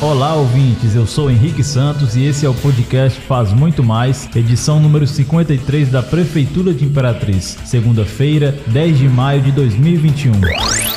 Olá, ouvintes. Eu sou Henrique Santos e esse é o podcast Faz Muito Mais, edição número 53 da Prefeitura de Imperatriz, segunda-feira, 10 de maio de 2021.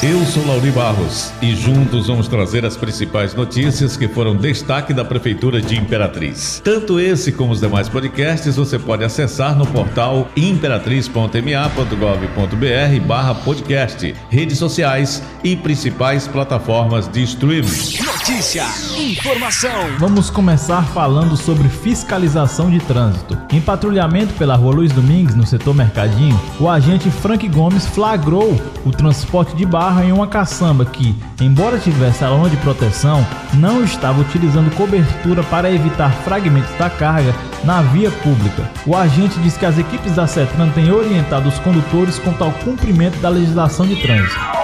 Eu sou Lauri Barros e juntos vamos trazer as principais notícias que foram destaque da Prefeitura de Imperatriz. Tanto esse como os demais podcasts você pode acessar no portal imperatriz.ma.gov.br/podcast, redes sociais e principais plataformas de streaming. Notícia, informação. Vamos começar falando sobre fiscalização de trânsito. Em patrulhamento pela Rua Luiz Domingues, no setor Mercadinho, o agente Frank Gomes flagrou o transporte de barra em uma caçamba que, embora tivesse a lona de proteção, não estava utilizando cobertura para evitar fragmentos da carga na via pública. O agente diz que as equipes da CETRAN têm orientado os condutores quanto ao cumprimento da legislação de trânsito.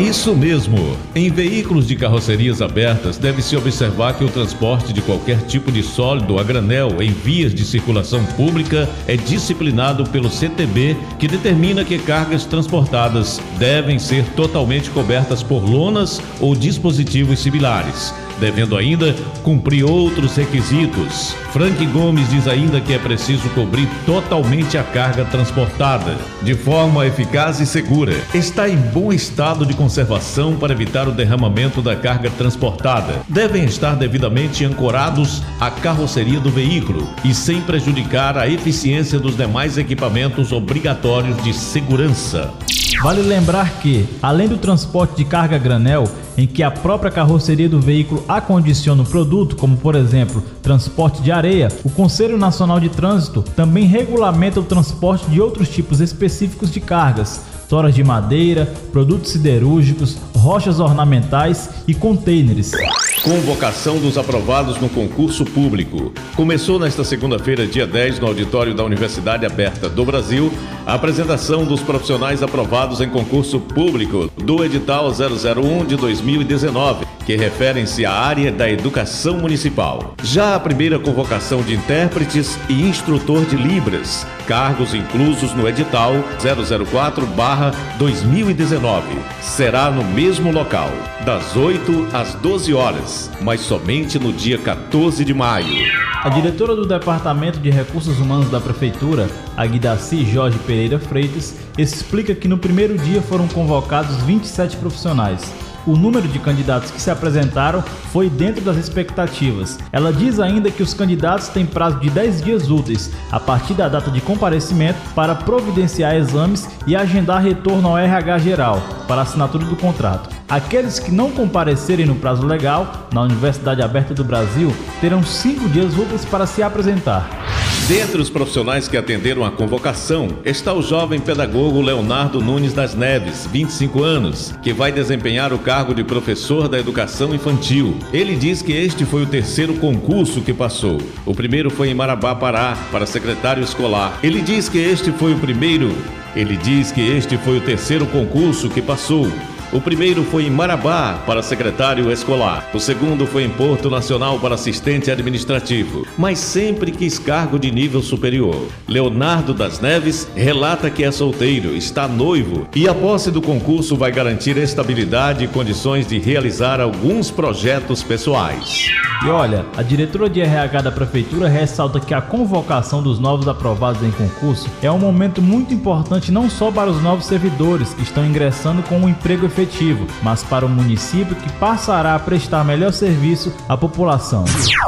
Isso mesmo. Em veículos de carrocerias abertas, deve-se observar que o transporte de qualquer tipo de sólido a granel em vias de circulação pública é disciplinado pelo CTB, que determina que cargas transportadas devem ser totalmente cobertas por lonas ou dispositivos similares devendo ainda cumprir outros requisitos. Frank Gomes diz ainda que é preciso cobrir totalmente a carga transportada, de forma eficaz e segura. Está em bom estado de conservação para evitar o derramamento da carga transportada. Devem estar devidamente ancorados à carroceria do veículo e sem prejudicar a eficiência dos demais equipamentos obrigatórios de segurança. Vale lembrar que, além do transporte de carga granel, em que a própria carroceria do veículo acondiciona o produto, como por exemplo transporte de areia, o Conselho Nacional de Trânsito também regulamenta o transporte de outros tipos específicos de cargas, toras de madeira, produtos siderúrgicos, rochas ornamentais e contêineres. Convocação dos aprovados no concurso público. Começou nesta segunda-feira, dia 10, no auditório da Universidade Aberta do Brasil, a apresentação dos profissionais aprovados em concurso público do edital 001 de 2019 que referem-se à área da educação municipal. Já a primeira convocação de intérpretes e instrutor de Libras, cargos inclusos no edital 004/2019, será no mesmo local, das 8 às 12 horas, mas somente no dia 14 de maio. A diretora do Departamento de Recursos Humanos da Prefeitura, a Guidaci Jorge Pereira Freitas, explica que no primeiro dia foram convocados 27 profissionais o número de candidatos que se apresentaram foi dentro das expectativas. Ela diz ainda que os candidatos têm prazo de 10 dias úteis, a partir da data de comparecimento, para providenciar exames e agendar retorno ao RH geral, para assinatura do contrato. Aqueles que não comparecerem no prazo legal, na Universidade Aberta do Brasil, terão 5 dias úteis para se apresentar. Dentre os profissionais que atenderam a convocação está o jovem pedagogo Leonardo Nunes das Neves, 25 anos, que vai desempenhar o cargo de professor da educação infantil. Ele diz que este foi o terceiro concurso que passou. O primeiro foi em Marabá, Pará, para secretário escolar. Ele diz que este foi o primeiro. Ele diz que este foi o terceiro concurso que passou. O primeiro foi em Marabá, para secretário escolar. O segundo foi em Porto Nacional, para assistente administrativo. Mas sempre quis cargo de nível superior. Leonardo das Neves relata que é solteiro, está noivo e a posse do concurso vai garantir estabilidade e condições de realizar alguns projetos pessoais. E olha, a diretora de RH da prefeitura ressalta que a convocação dos novos aprovados em concurso é um momento muito importante não só para os novos servidores que estão ingressando com um emprego efetivo efetivo, mas para o município que passará a prestar melhor serviço à população.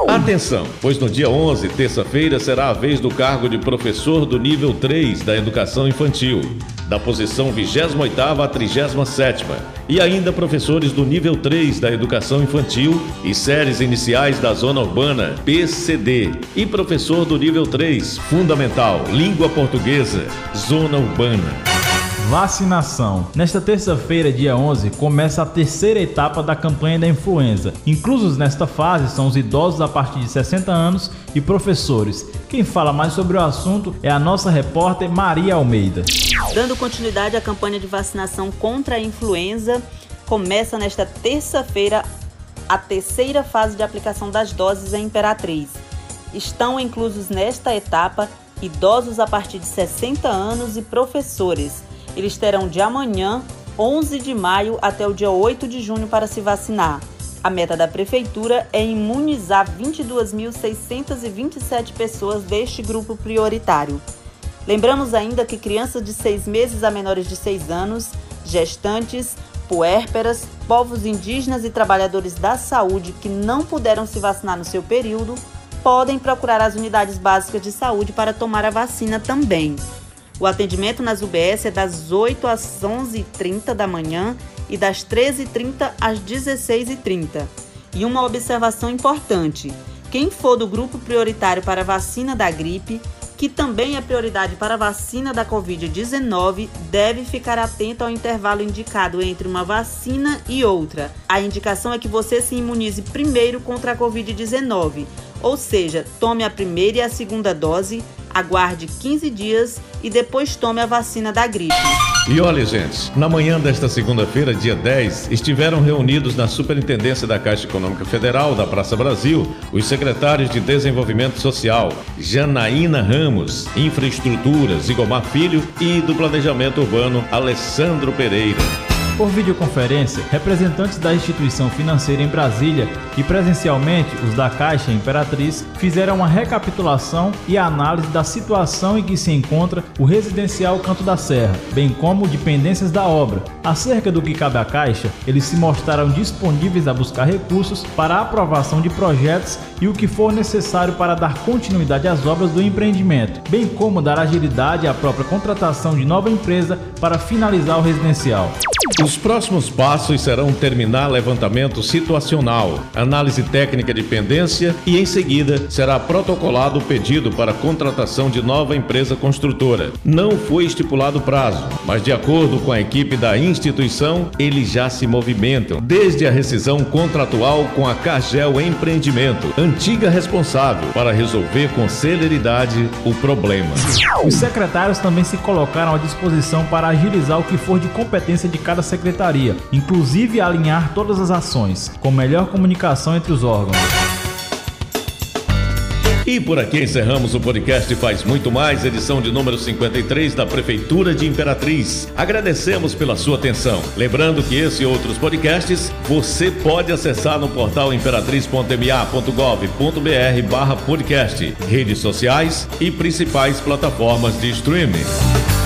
Atenção, pois no dia 11, terça-feira, será a vez do cargo de professor do nível 3 da educação infantil, da posição 28ª a 37ª, e ainda professores do nível 3 da educação infantil e séries iniciais da zona urbana, PCD, e professor do nível 3, fundamental, língua portuguesa, zona urbana. Vacinação. Nesta terça-feira, dia 11, começa a terceira etapa da campanha da influenza. Inclusos nesta fase são os idosos a partir de 60 anos e professores. Quem fala mais sobre o assunto é a nossa repórter Maria Almeida. Dando continuidade à campanha de vacinação contra a influenza, começa nesta terça-feira a terceira fase de aplicação das doses em Imperatriz. Estão inclusos nesta etapa idosos a partir de 60 anos e professores. Eles terão de amanhã, 11 de maio, até o dia 8 de junho para se vacinar. A meta da Prefeitura é imunizar 22.627 pessoas deste grupo prioritário. Lembramos ainda que crianças de seis meses a menores de seis anos, gestantes, puérperas, povos indígenas e trabalhadores da saúde que não puderam se vacinar no seu período podem procurar as unidades básicas de saúde para tomar a vacina também. O atendimento nas UBS é das 8 às 11h30 da manhã e das 13h30 às 16h30. E uma observação importante: quem for do grupo prioritário para a vacina da gripe que também é prioridade para a vacina da Covid-19, deve ficar atento ao intervalo indicado entre uma vacina e outra. A indicação é que você se imunize primeiro contra a Covid-19, ou seja, tome a primeira e a segunda dose aguarde 15 dias e depois tome a vacina da gripe. E olha, gente, na manhã desta segunda-feira, dia 10, estiveram reunidos na Superintendência da Caixa Econômica Federal da Praça Brasil os secretários de Desenvolvimento Social, Janaína Ramos, Infraestruturas, Igomar Filho e do Planejamento Urbano, Alessandro Pereira. Por videoconferência, representantes da instituição financeira em Brasília e presencialmente os da Caixa Imperatriz fizeram uma recapitulação e análise da situação em que se encontra o residencial Canto da Serra, bem como dependências da obra. Acerca do que cabe à Caixa, eles se mostraram disponíveis a buscar recursos para a aprovação de projetos e o que for necessário para dar continuidade às obras do empreendimento, bem como dar agilidade à própria contratação de nova empresa para finalizar o residencial. Os próximos passos serão terminar levantamento situacional, análise técnica de pendência e, em seguida, será protocolado o pedido para contratação de nova empresa construtora. Não foi estipulado prazo, mas, de acordo com a equipe da instituição, eles já se movimentam, desde a rescisão contratual com a Cargel Empreendimento, antiga responsável, para resolver com celeridade o problema. Os secretários também se colocaram à disposição para agilizar o que for de competência de cada secretaria, inclusive alinhar todas as ações, com melhor comunicação entre os órgãos. E por aqui encerramos o podcast Faz Muito Mais, edição de número 53 da Prefeitura de Imperatriz. Agradecemos pela sua atenção. Lembrando que esse e outros podcasts você pode acessar no portal imperatriz.ma.gov.br barra podcast, redes sociais e principais plataformas de streaming.